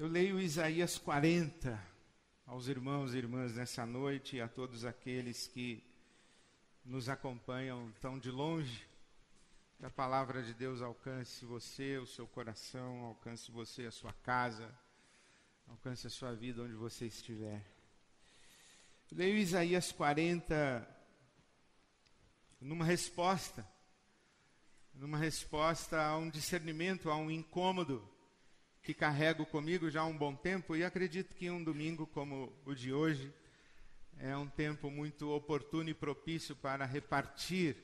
Eu leio Isaías 40 aos irmãos e irmãs nessa noite e a todos aqueles que nos acompanham tão de longe. Que a palavra de Deus alcance você, o seu coração, alcance você, a sua casa, alcance a sua vida onde você estiver. Eu leio Isaías 40 numa resposta, numa resposta a um discernimento, a um incômodo que carrego comigo já há um bom tempo e acredito que um domingo como o de hoje é um tempo muito oportuno e propício para repartir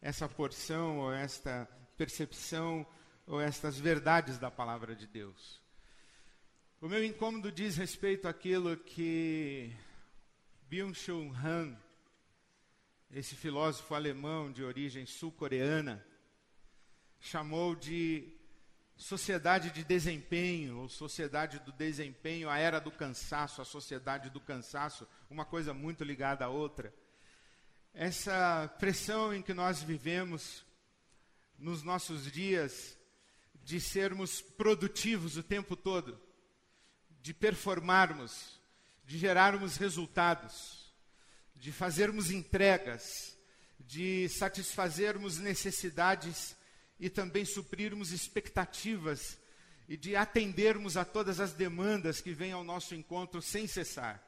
essa porção ou esta percepção ou estas verdades da palavra de Deus. O meu incômodo diz respeito àquilo que Byung-Chul Han, esse filósofo alemão de origem sul-coreana, chamou de sociedade de desempenho, ou sociedade do desempenho, a era do cansaço, a sociedade do cansaço, uma coisa muito ligada à outra. Essa pressão em que nós vivemos nos nossos dias de sermos produtivos o tempo todo, de performarmos, de gerarmos resultados, de fazermos entregas, de satisfazermos necessidades e também suprirmos expectativas e de atendermos a todas as demandas que vêm ao nosso encontro sem cessar.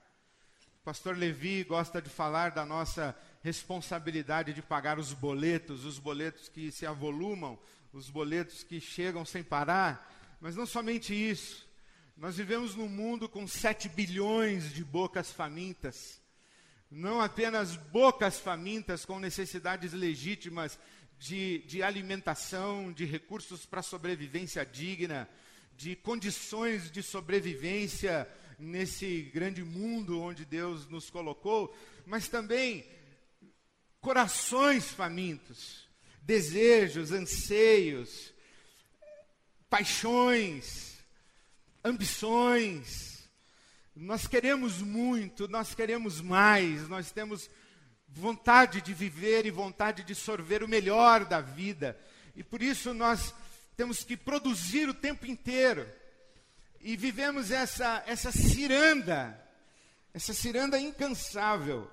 O pastor Levi gosta de falar da nossa responsabilidade de pagar os boletos, os boletos que se avolumam, os boletos que chegam sem parar, mas não somente isso. Nós vivemos num mundo com 7 bilhões de bocas famintas. Não apenas bocas famintas com necessidades legítimas de, de alimentação, de recursos para sobrevivência digna, de condições de sobrevivência nesse grande mundo onde Deus nos colocou, mas também corações famintos, desejos, anseios, paixões, ambições. Nós queremos muito, nós queremos mais, nós temos vontade de viver e vontade de sorver o melhor da vida. E por isso nós temos que produzir o tempo inteiro. E vivemos essa, essa ciranda, essa ciranda incansável.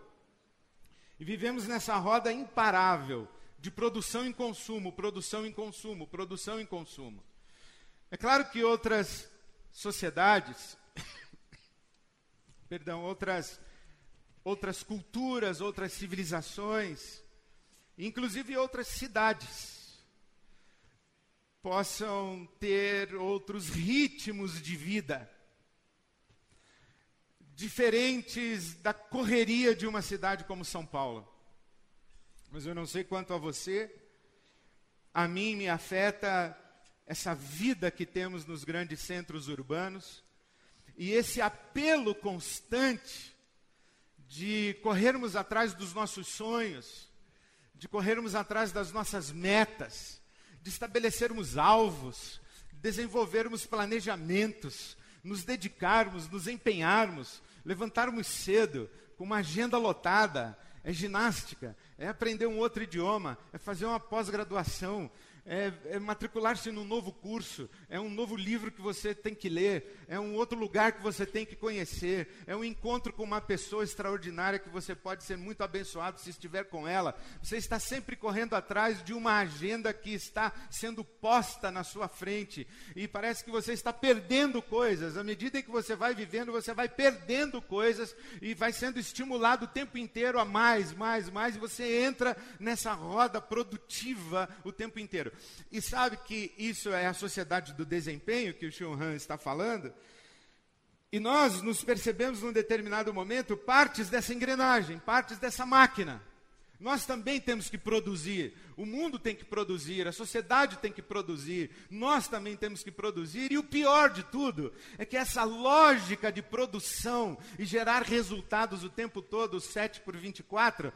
E vivemos nessa roda imparável de produção em consumo, produção em consumo, produção em consumo. É claro que outras sociedades, perdão, outras outras culturas, outras civilizações, inclusive outras cidades, possam ter outros ritmos de vida, diferentes da correria de uma cidade como São Paulo. Mas eu não sei quanto a você, a mim me afeta essa vida que temos nos grandes centros urbanos e esse apelo constante de corrermos atrás dos nossos sonhos, de corrermos atrás das nossas metas, de estabelecermos alvos, desenvolvermos planejamentos, nos dedicarmos, nos empenharmos, levantarmos cedo, com uma agenda lotada. É ginástica, é aprender um outro idioma, é fazer uma pós-graduação, é, é matricular-se num novo curso, é um novo livro que você tem que ler, é um outro lugar que você tem que conhecer, é um encontro com uma pessoa extraordinária que você pode ser muito abençoado se estiver com ela. Você está sempre correndo atrás de uma agenda que está sendo posta na sua frente e parece que você está perdendo coisas. À medida que você vai vivendo, você vai perdendo coisas e vai sendo estimulado o tempo inteiro a mais, mais, mais, e você entra nessa roda produtiva o tempo inteiro. E sabe que isso é a sociedade do desempenho que o Xion Han está falando? E nós nos percebemos num determinado momento partes dessa engrenagem, partes dessa máquina. Nós também temos que produzir, o mundo tem que produzir, a sociedade tem que produzir, nós também temos que produzir, e o pior de tudo é que essa lógica de produção e gerar resultados o tempo todo, 7 por 24,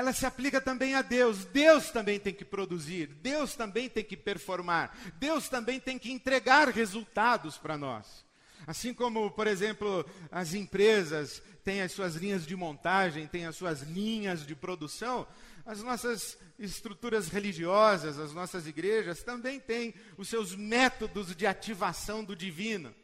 ela se aplica também a Deus. Deus também tem que produzir, Deus também tem que performar, Deus também tem que entregar resultados para nós. Assim como, por exemplo, as empresas têm as suas linhas de montagem, têm as suas linhas de produção, as nossas estruturas religiosas, as nossas igrejas também têm os seus métodos de ativação do divino.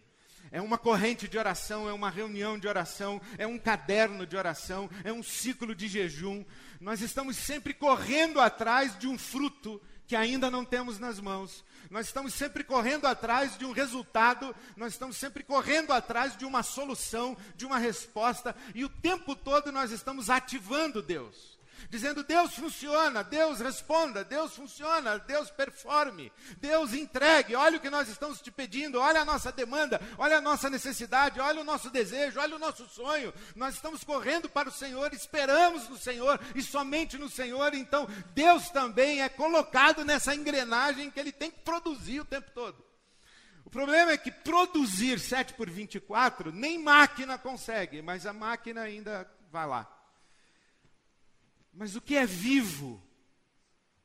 É uma corrente de oração, é uma reunião de oração, é um caderno de oração, é um ciclo de jejum. Nós estamos sempre correndo atrás de um fruto que ainda não temos nas mãos. Nós estamos sempre correndo atrás de um resultado, nós estamos sempre correndo atrás de uma solução, de uma resposta, e o tempo todo nós estamos ativando Deus dizendo: Deus funciona, Deus responda, Deus funciona, Deus performe, Deus entregue. Olha o que nós estamos te pedindo, olha a nossa demanda, olha a nossa necessidade, olha o nosso desejo, olha o nosso sonho. Nós estamos correndo para o Senhor, esperamos no Senhor e somente no Senhor. Então, Deus também é colocado nessa engrenagem que ele tem que produzir o tempo todo. O problema é que produzir 7 por 24, nem máquina consegue, mas a máquina ainda vai lá. Mas o que é vivo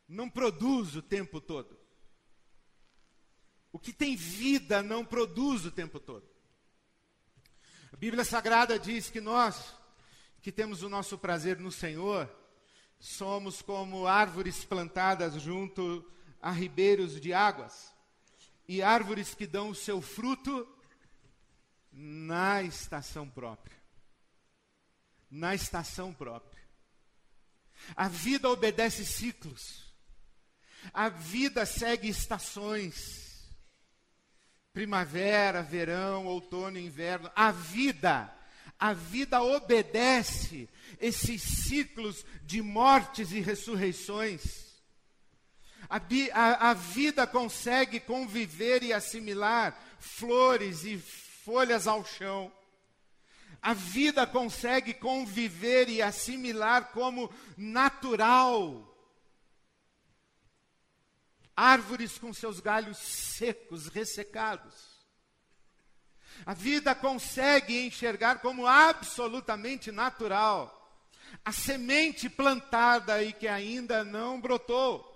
não produz o tempo todo. O que tem vida não produz o tempo todo. A Bíblia Sagrada diz que nós, que temos o nosso prazer no Senhor, somos como árvores plantadas junto a ribeiros de águas, e árvores que dão o seu fruto na estação própria. Na estação própria. A vida obedece ciclos. A vida segue estações. Primavera, verão, outono, inverno. A vida, a vida obedece esses ciclos de mortes e ressurreições. A, a, a, vida consegue conviver e assimilar flores e folhas ao chão a vida consegue conviver e assimilar como natural. Árvores com seus galhos secos, ressecados. A vida consegue enxergar como absolutamente natural a semente plantada e que ainda não brotou.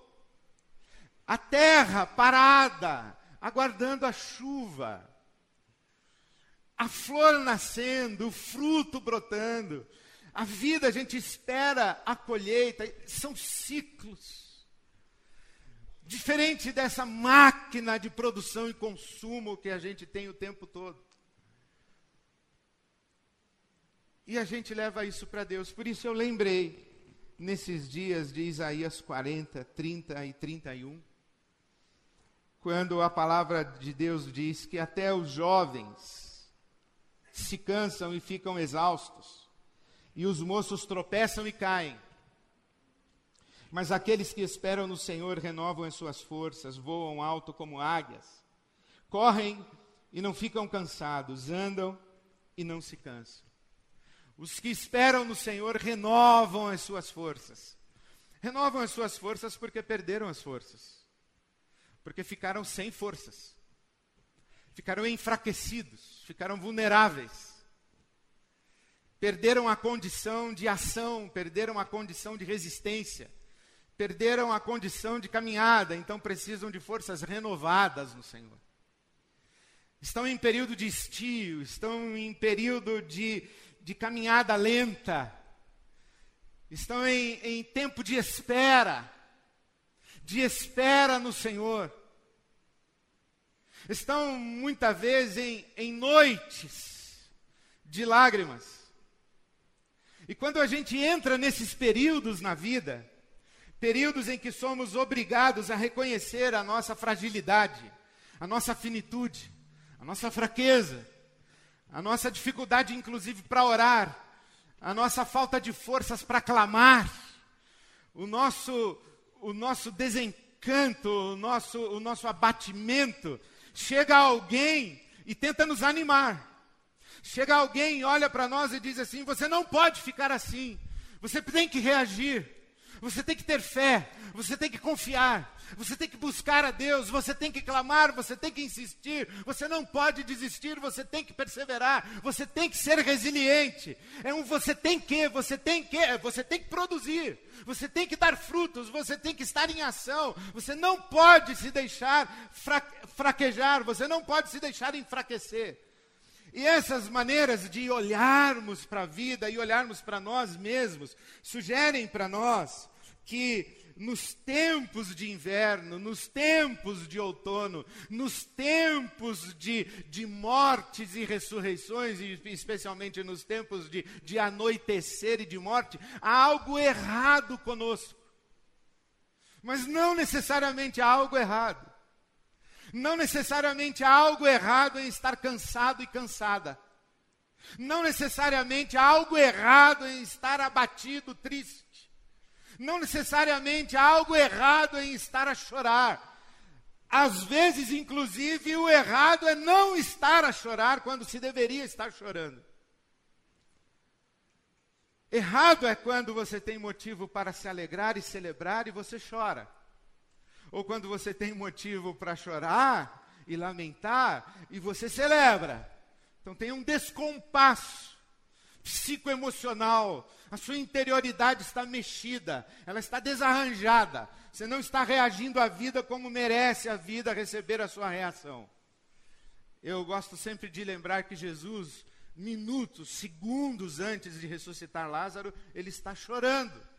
A terra parada, aguardando a chuva a flor nascendo, o fruto brotando. A vida, a gente espera a colheita, são ciclos. Diferente dessa máquina de produção e consumo que a gente tem o tempo todo. E a gente leva isso para Deus. Por isso eu lembrei, nesses dias de Isaías 40, 30 e 31, quando a palavra de Deus diz que até os jovens se cansam e ficam exaustos, e os moços tropeçam e caem. Mas aqueles que esperam no Senhor renovam as suas forças, voam alto como águias, correm e não ficam cansados, andam e não se cansam. Os que esperam no Senhor renovam as suas forças. Renovam as suas forças porque perderam as forças. Porque ficaram sem forças ficaram enfraquecidos, ficaram vulneráveis. Perderam a condição de ação, perderam a condição de resistência, perderam a condição de caminhada, então precisam de forças renovadas no Senhor. Estão em período de estio, estão em período de, de caminhada lenta, estão em, em tempo de espera, de espera no Senhor estão muitas vezes em, em noites de lágrimas. E quando a gente entra nesses períodos na vida, períodos em que somos obrigados a reconhecer a nossa fragilidade, a nossa finitude, a nossa fraqueza, a nossa dificuldade, inclusive, para orar, a nossa falta de forças para clamar, o nosso, o nosso desencanto, o nosso, o nosso abatimento, Chega alguém e tenta nos animar. Chega alguém e olha para nós e diz assim: você não pode ficar assim. Você tem que reagir. Você tem que ter fé. Você tem que confiar. Você tem que buscar a Deus, você tem que clamar, você tem que insistir, você não pode desistir, você tem que perseverar, você tem que ser resiliente. É um você tem que, você tem que, você tem que produzir, você tem que dar frutos, você tem que estar em ação, você não pode se deixar fraquejar, você não pode se deixar enfraquecer. E essas maneiras de olharmos para a vida e olharmos para nós mesmos sugerem para nós que nos tempos de inverno, nos tempos de outono, nos tempos de, de mortes e ressurreições, e especialmente nos tempos de, de anoitecer e de morte, há algo errado conosco. Mas não necessariamente há algo errado. Não necessariamente há algo errado em estar cansado e cansada. Não necessariamente há algo errado em estar abatido, triste. Não necessariamente há algo errado em estar a chorar. Às vezes, inclusive, o errado é não estar a chorar quando se deveria estar chorando. Errado é quando você tem motivo para se alegrar e celebrar e você chora. Ou quando você tem motivo para chorar e lamentar e você celebra. Então tem um descompasso psicoemocional. A sua interioridade está mexida, ela está desarranjada. Você não está reagindo à vida como merece a vida receber a sua reação. Eu gosto sempre de lembrar que Jesus, minutos, segundos antes de ressuscitar Lázaro, ele está chorando.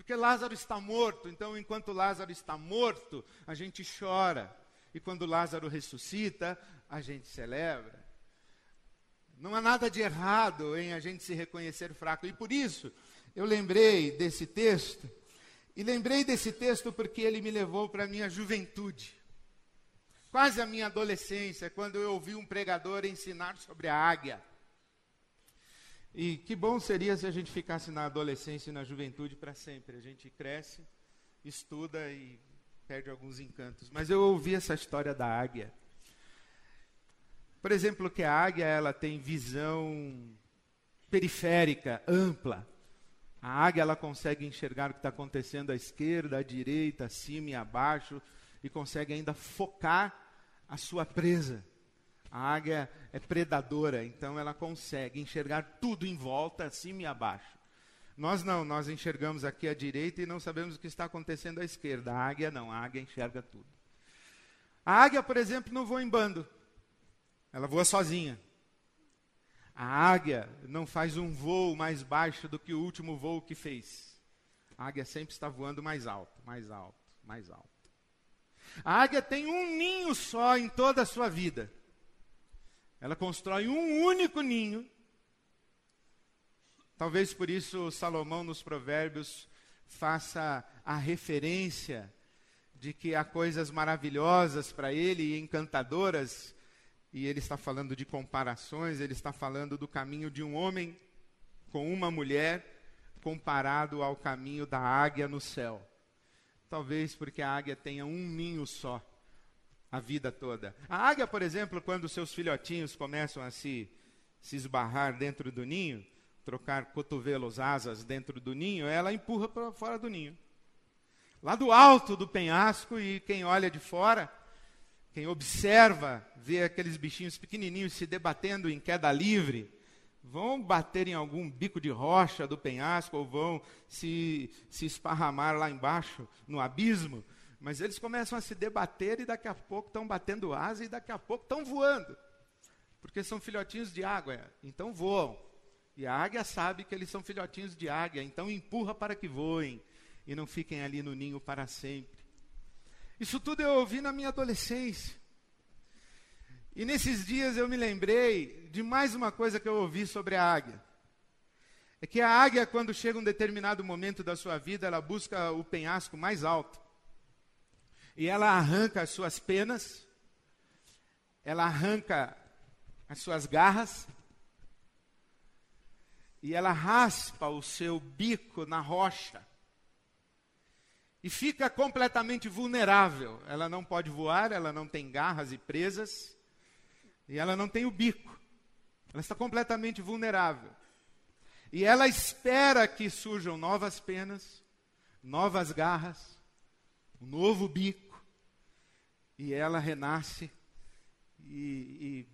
Porque Lázaro está morto, então enquanto Lázaro está morto, a gente chora. E quando Lázaro ressuscita, a gente celebra. Não há nada de errado em a gente se reconhecer fraco. E por isso, eu lembrei desse texto. E lembrei desse texto porque ele me levou para a minha juventude. Quase a minha adolescência, quando eu ouvi um pregador ensinar sobre a águia. E que bom seria se a gente ficasse na adolescência e na juventude para sempre. A gente cresce, estuda e perde alguns encantos. Mas eu ouvi essa história da águia. Por exemplo, que a águia ela tem visão periférica, ampla. A águia ela consegue enxergar o que está acontecendo à esquerda, à direita, acima e abaixo, e consegue ainda focar a sua presa. A águia é predadora, então ela consegue enxergar tudo em volta, acima e abaixo. Nós não, nós enxergamos aqui à direita e não sabemos o que está acontecendo à esquerda. A águia não, a águia enxerga tudo. A águia, por exemplo, não voa em bando. Ela voa sozinha. A águia não faz um voo mais baixo do que o último voo que fez. A águia sempre está voando mais alto, mais alto, mais alto. A águia tem um ninho só em toda a sua vida. Ela constrói um único ninho. Talvez por isso Salomão nos Provérbios faça a referência de que há coisas maravilhosas para ele e encantadoras e ele está falando de comparações, ele está falando do caminho de um homem com uma mulher comparado ao caminho da águia no céu. Talvez porque a águia tenha um ninho só a vida toda. A águia, por exemplo, quando seus filhotinhos começam a se, se esbarrar dentro do ninho, trocar cotovelos, asas dentro do ninho, ela empurra para fora do ninho. Lá do alto do penhasco, e quem olha de fora quem observa, vê aqueles bichinhos pequenininhos se debatendo em queda livre, vão bater em algum bico de rocha do penhasco ou vão se, se esparramar lá embaixo, no abismo, mas eles começam a se debater e daqui a pouco estão batendo asa e daqui a pouco estão voando, porque são filhotinhos de água, então voam. E a águia sabe que eles são filhotinhos de águia, então empurra para que voem e não fiquem ali no ninho para sempre. Isso tudo eu ouvi na minha adolescência. E nesses dias eu me lembrei de mais uma coisa que eu ouvi sobre a águia. É que a águia, quando chega um determinado momento da sua vida, ela busca o penhasco mais alto. E ela arranca as suas penas, ela arranca as suas garras, e ela raspa o seu bico na rocha e fica completamente vulnerável. Ela não pode voar, ela não tem garras e presas, e ela não tem o bico. Ela está completamente vulnerável. E ela espera que surjam novas penas, novas garras, um novo bico, e ela renasce e,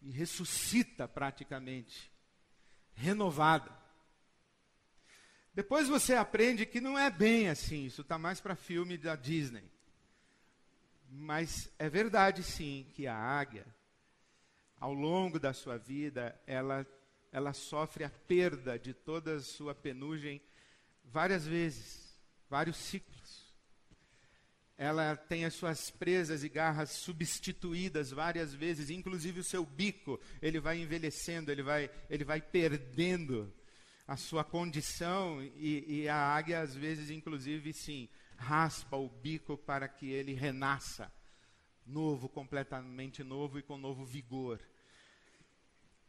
e, e ressuscita praticamente, renovada. Depois você aprende que não é bem assim, isso está mais para filme da Disney. Mas é verdade sim que a águia, ao longo da sua vida, ela, ela sofre a perda de toda a sua penugem várias vezes, vários ciclos. Ela tem as suas presas e garras substituídas várias vezes, inclusive o seu bico, ele vai envelhecendo, ele vai, ele vai perdendo a sua condição e, e a águia às vezes, inclusive, sim, raspa o bico para que ele renasça novo, completamente novo e com novo vigor.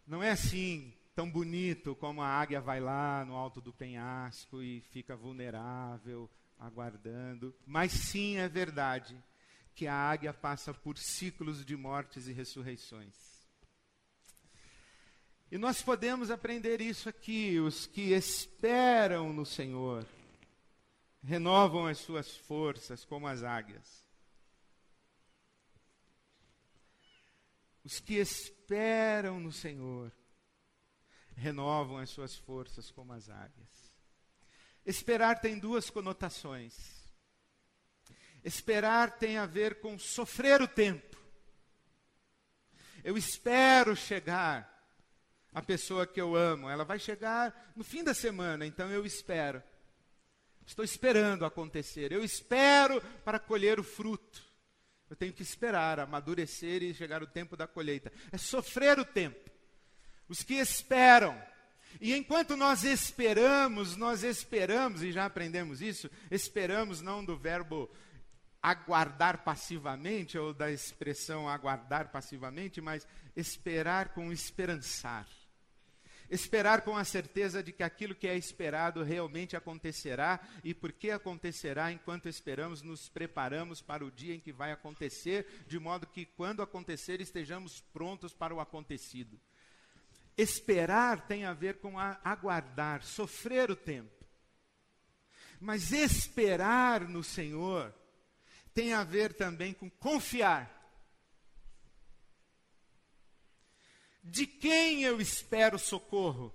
Não é assim tão bonito como a águia vai lá no alto do penhasco e fica vulnerável, aguardando. Mas sim é verdade que a águia passa por ciclos de mortes e ressurreições. E nós podemos aprender isso aqui. Os que esperam no Senhor renovam as suas forças como as águias. Os que esperam no Senhor renovam as suas forças como as águias. Esperar tem duas conotações. Esperar tem a ver com sofrer o tempo. Eu espero chegar a pessoa que eu amo. Ela vai chegar no fim da semana, então eu espero. Estou esperando acontecer. Eu espero para colher o fruto. Eu tenho que esperar amadurecer e chegar o tempo da colheita. É sofrer o tempo. Os que esperam. E enquanto nós esperamos, nós esperamos, e já aprendemos isso, esperamos não do verbo aguardar passivamente, ou da expressão aguardar passivamente, mas esperar com esperançar. Esperar com a certeza de que aquilo que é esperado realmente acontecerá, e porque acontecerá, enquanto esperamos, nos preparamos para o dia em que vai acontecer, de modo que, quando acontecer, estejamos prontos para o acontecido. Esperar tem a ver com a aguardar, sofrer o tempo. Mas esperar no Senhor tem a ver também com confiar. De quem eu espero socorro?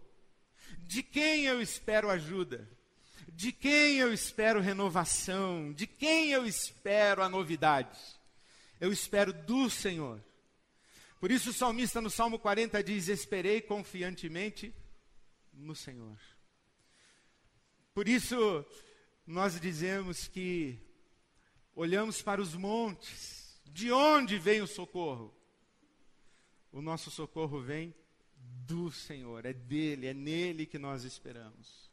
De quem eu espero ajuda? De quem eu espero renovação? De quem eu espero a novidade? Eu espero do Senhor. Por isso o salmista no Salmo 40 diz: Esperei confiantemente no Senhor. Por isso nós dizemos que olhamos para os montes, de onde vem o socorro? O nosso socorro vem do Senhor, é dele, é nele que nós esperamos.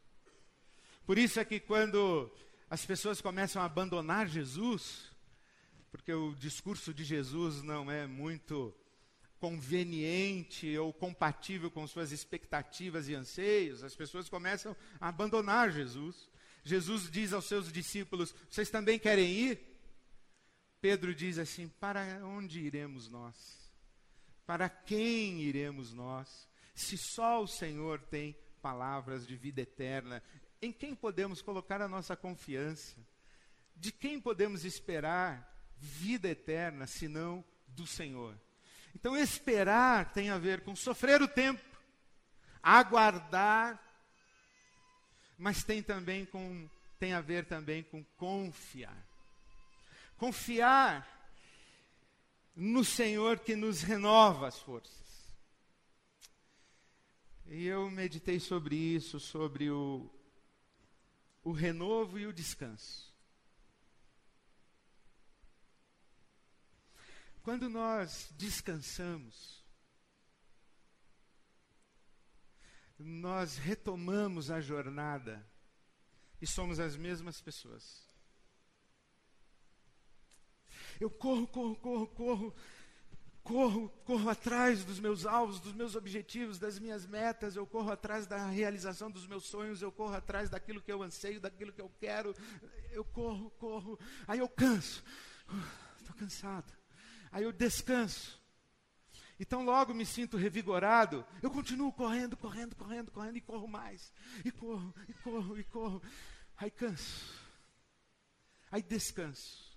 Por isso é que quando as pessoas começam a abandonar Jesus, porque o discurso de Jesus não é muito conveniente ou compatível com suas expectativas e anseios, as pessoas começam a abandonar Jesus. Jesus diz aos seus discípulos: Vocês também querem ir? Pedro diz assim: Para onde iremos nós? Para quem iremos nós? Se só o Senhor tem palavras de vida eterna, em quem podemos colocar a nossa confiança? De quem podemos esperar vida eterna, senão do Senhor? Então, esperar tem a ver com sofrer o tempo, aguardar, mas tem também com tem a ver também com confiar. Confiar no Senhor que nos renova as forças. E eu meditei sobre isso, sobre o, o renovo e o descanso. Quando nós descansamos, nós retomamos a jornada e somos as mesmas pessoas. Eu corro, corro, corro, corro, corro, corro atrás dos meus alvos, dos meus objetivos, das minhas metas, eu corro atrás da realização dos meus sonhos, eu corro atrás daquilo que eu anseio, daquilo que eu quero. Eu corro, corro, aí eu canso. Estou cansado aí eu descanso. Então logo me sinto revigorado, eu continuo correndo, correndo, correndo, correndo e corro mais. E corro, e corro, e corro. Aí canso. Aí descanso.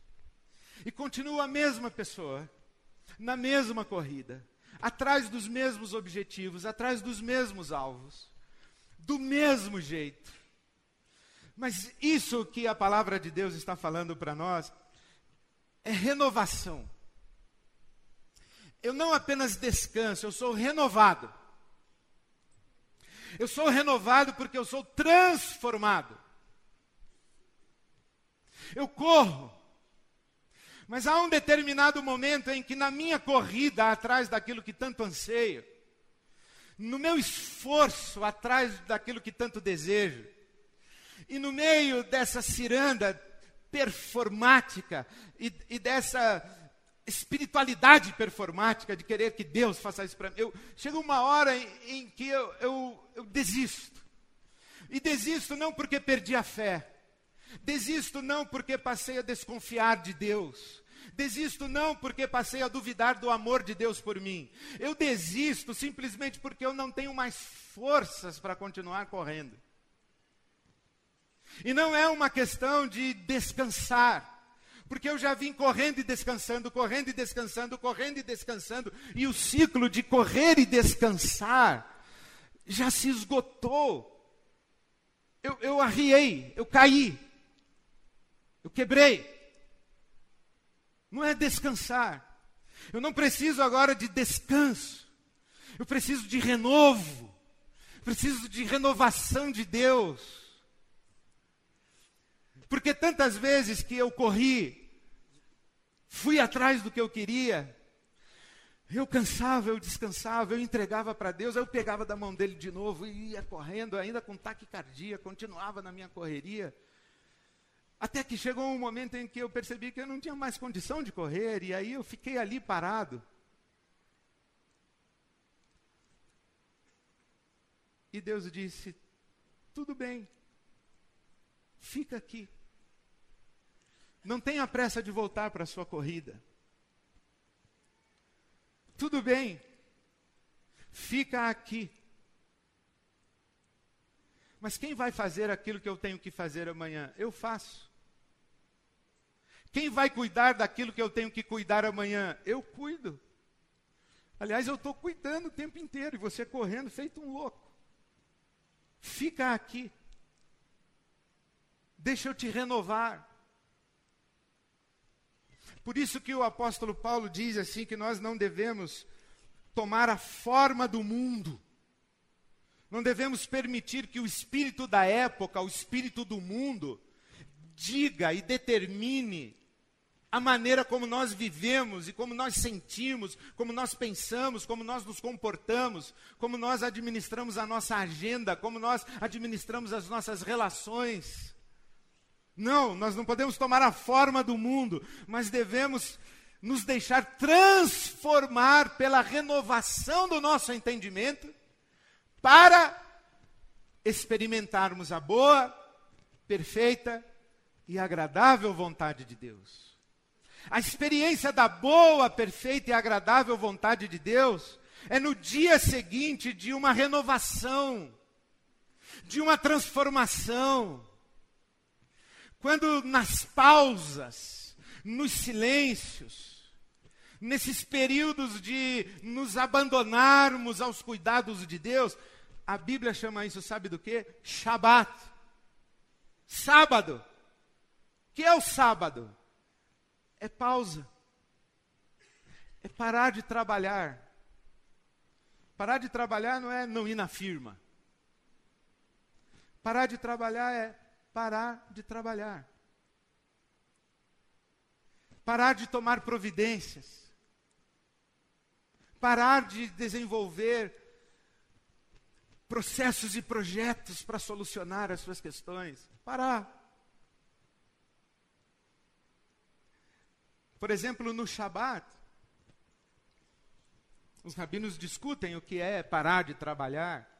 E continuo a mesma pessoa, na mesma corrida, atrás dos mesmos objetivos, atrás dos mesmos alvos, do mesmo jeito. Mas isso que a palavra de Deus está falando para nós é renovação eu não apenas descanso, eu sou renovado. Eu sou renovado porque eu sou transformado. Eu corro, Mas há um determinado momento em que, na minha corrida atrás daquilo que tanto anseio, no meu esforço atrás daquilo que tanto desejo, e no meio dessa ciranda performática e, e dessa espiritualidade performática de querer que Deus faça isso para mim, eu, chega uma hora em, em que eu, eu, eu desisto. E desisto não porque perdi a fé, Desisto não porque passei a desconfiar de Deus. Desisto não porque passei a duvidar do amor de Deus por mim. Eu desisto simplesmente porque eu não tenho mais forças para continuar correndo. E não é uma questão de descansar, porque eu já vim correndo e descansando, correndo e descansando, correndo e descansando, e o ciclo de correr e descansar já se esgotou. Eu, eu arriei, eu caí, eu quebrei. Não é descansar. Eu não preciso agora de descanso. Eu preciso de renovo. Preciso de renovação de Deus. Porque tantas vezes que eu corri, fui atrás do que eu queria, eu cansava, eu descansava, eu entregava para Deus, eu pegava da mão dele de novo e ia correndo, ainda com taquicardia, continuava na minha correria. Até que chegou um momento em que eu percebi que eu não tinha mais condição de correr, e aí eu fiquei ali parado. E Deus disse: Tudo bem, fica aqui. Não tenha pressa de voltar para a sua corrida. Tudo bem, fica aqui. Mas quem vai fazer aquilo que eu tenho que fazer amanhã? Eu faço. Quem vai cuidar daquilo que eu tenho que cuidar amanhã? Eu cuido. Aliás, eu estou cuidando o tempo inteiro e você correndo feito um louco. Fica aqui. Deixa eu te renovar. Por isso que o apóstolo Paulo diz assim que nós não devemos tomar a forma do mundo. Não devemos permitir que o espírito da época, o espírito do mundo, diga e determine a maneira como nós vivemos e como nós sentimos, como nós pensamos, como nós nos comportamos, como nós administramos a nossa agenda, como nós administramos as nossas relações. Não, nós não podemos tomar a forma do mundo, mas devemos nos deixar transformar pela renovação do nosso entendimento para experimentarmos a boa, perfeita e agradável vontade de Deus. A experiência da boa, perfeita e agradável vontade de Deus é no dia seguinte de uma renovação, de uma transformação. Quando nas pausas, nos silêncios, nesses períodos de nos abandonarmos aos cuidados de Deus, a Bíblia chama isso, sabe do que? Shabat. Sábado. O que é o sábado? é pausa. É parar de trabalhar. Parar de trabalhar não é não ir na firma. Parar de trabalhar é parar de trabalhar. Parar de tomar providências. Parar de desenvolver processos e projetos para solucionar as suas questões. Parar. Por exemplo, no Shabat, os rabinos discutem o que é parar de trabalhar.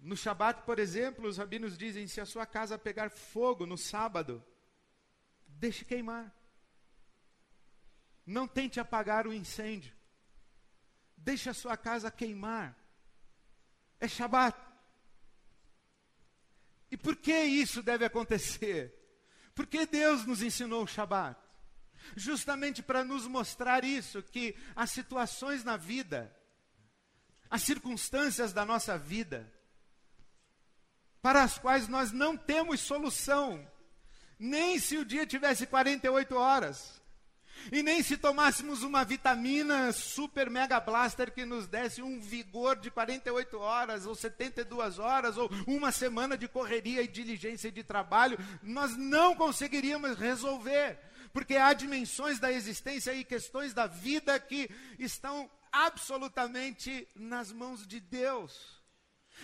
No Shabat, por exemplo, os rabinos dizem: se a sua casa pegar fogo no sábado, deixe queimar. Não tente apagar o incêndio. Deixe a sua casa queimar. É Shabat. E por que isso deve acontecer? Porque Deus nos ensinou o Shabat justamente para nos mostrar isso, que as situações na vida, as circunstâncias da nossa vida, para as quais nós não temos solução, nem se o dia tivesse 48 horas, e nem se tomássemos uma vitamina super mega blaster que nos desse um vigor de 48 horas, ou 72 horas, ou uma semana de correria e diligência e de trabalho, nós não conseguiríamos resolver. Porque há dimensões da existência e questões da vida que estão absolutamente nas mãos de Deus.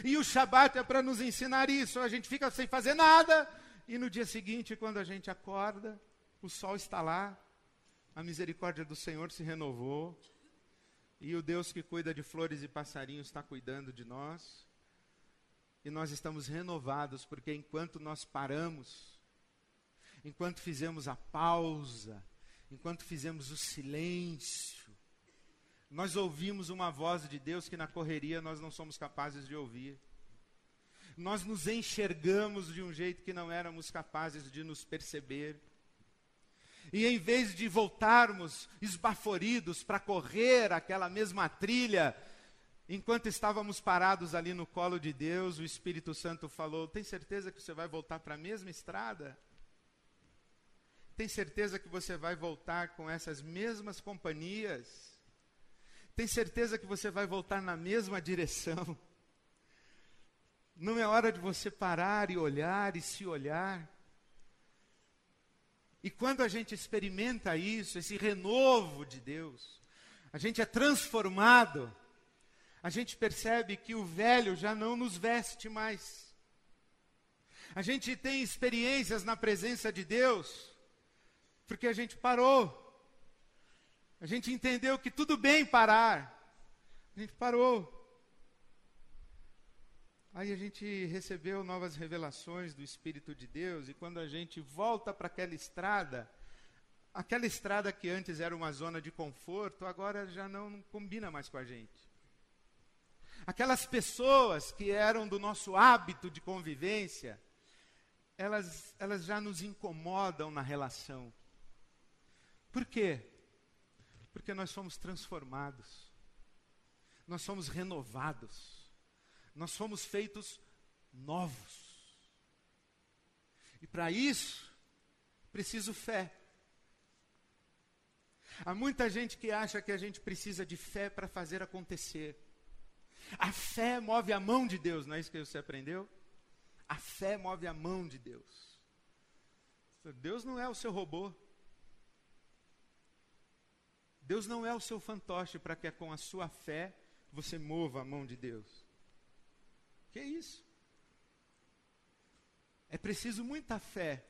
E o Shabat é para nos ensinar isso. A gente fica sem fazer nada, e no dia seguinte, quando a gente acorda, o sol está lá, a misericórdia do Senhor se renovou, e o Deus que cuida de flores e passarinhos está cuidando de nós. E nós estamos renovados, porque enquanto nós paramos, enquanto fizemos a pausa, enquanto fizemos o silêncio, nós ouvimos uma voz de Deus que na correria nós não somos capazes de ouvir. Nós nos enxergamos de um jeito que não éramos capazes de nos perceber. E em vez de voltarmos esbaforidos para correr aquela mesma trilha, enquanto estávamos parados ali no colo de Deus, o Espírito Santo falou: Tem certeza que você vai voltar para a mesma estrada? Tem certeza que você vai voltar com essas mesmas companhias? Tem certeza que você vai voltar na mesma direção? Não é hora de você parar e olhar e se olhar? E quando a gente experimenta isso, esse renovo de Deus, a gente é transformado, a gente percebe que o velho já não nos veste mais. A gente tem experiências na presença de Deus, porque a gente parou a gente entendeu que tudo bem parar. A gente parou. Aí a gente recebeu novas revelações do Espírito de Deus, e quando a gente volta para aquela estrada, aquela estrada que antes era uma zona de conforto, agora já não combina mais com a gente. Aquelas pessoas que eram do nosso hábito de convivência, elas, elas já nos incomodam na relação. Por quê? Porque nós somos transformados, nós somos renovados, nós somos feitos novos. E para isso, preciso fé. Há muita gente que acha que a gente precisa de fé para fazer acontecer. A fé move a mão de Deus, não é isso que você aprendeu? A fé move a mão de Deus. Deus não é o seu robô. Deus não é o seu fantoche para que com a sua fé você mova a mão de Deus. Que isso? É preciso muita fé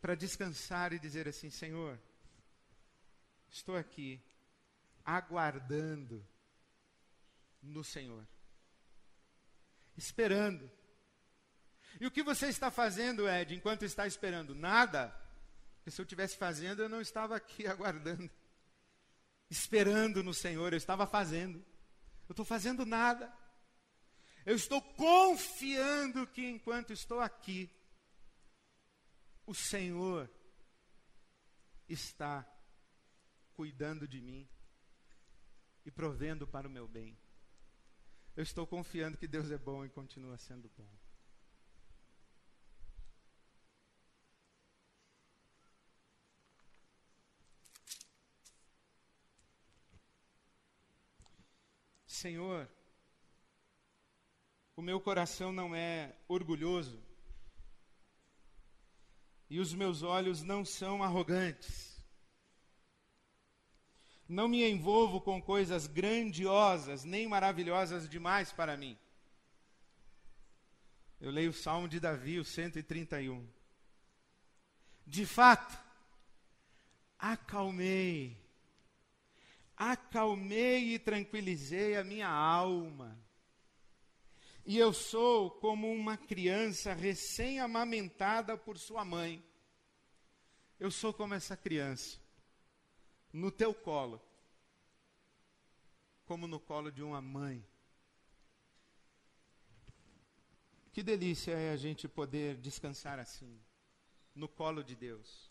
para descansar e dizer assim: Senhor, estou aqui aguardando no Senhor, esperando. E o que você está fazendo, Ed, enquanto está esperando? Nada. Porque se eu estivesse fazendo, eu não estava aqui aguardando esperando no Senhor, eu estava fazendo. Eu estou fazendo nada. Eu estou confiando que enquanto estou aqui, o Senhor está cuidando de mim e provendo para o meu bem. Eu estou confiando que Deus é bom e continua sendo bom. Senhor, o meu coração não é orgulhoso e os meus olhos não são arrogantes. Não me envolvo com coisas grandiosas nem maravilhosas demais para mim. Eu leio o Salmo de Davi, o 131. De fato, acalmei acalmei e tranquilizei a minha alma. E eu sou como uma criança recém-amamentada por sua mãe. Eu sou como essa criança, no teu colo, como no colo de uma mãe. Que delícia é a gente poder descansar assim, no colo de Deus,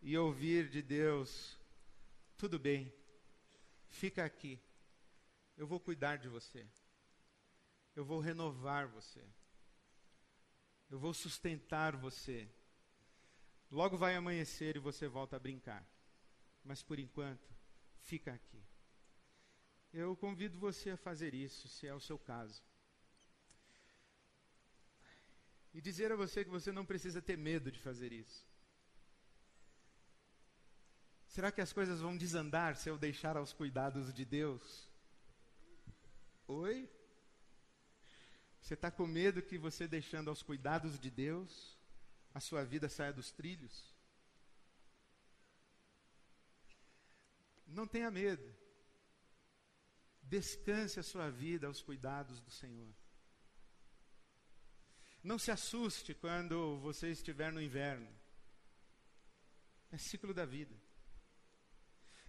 e ouvir de Deus tudo bem, fica aqui. Eu vou cuidar de você. Eu vou renovar você. Eu vou sustentar você. Logo vai amanhecer e você volta a brincar. Mas por enquanto, fica aqui. Eu convido você a fazer isso, se é o seu caso. E dizer a você que você não precisa ter medo de fazer isso. Será que as coisas vão desandar se eu deixar aos cuidados de Deus? Oi? Você está com medo que você deixando aos cuidados de Deus, a sua vida saia dos trilhos? Não tenha medo. Descanse a sua vida aos cuidados do Senhor. Não se assuste quando você estiver no inverno. É ciclo da vida.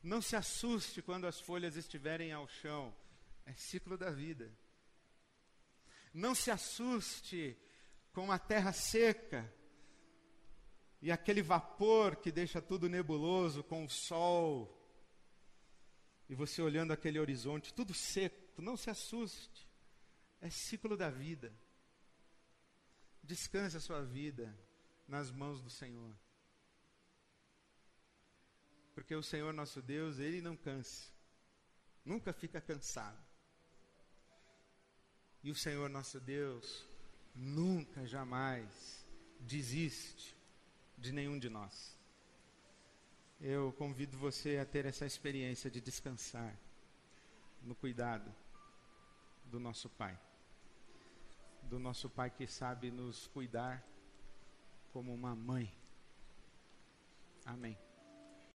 Não se assuste quando as folhas estiverem ao chão. É ciclo da vida. Não se assuste com a terra seca e aquele vapor que deixa tudo nebuloso com o sol. E você olhando aquele horizonte, tudo seco, não se assuste. É ciclo da vida. Descanse a sua vida nas mãos do Senhor. Porque o Senhor nosso Deus, Ele não cansa, nunca fica cansado. E o Senhor nosso Deus nunca, jamais desiste de nenhum de nós. Eu convido você a ter essa experiência de descansar no cuidado do nosso Pai. Do nosso Pai que sabe nos cuidar como uma mãe. Amém.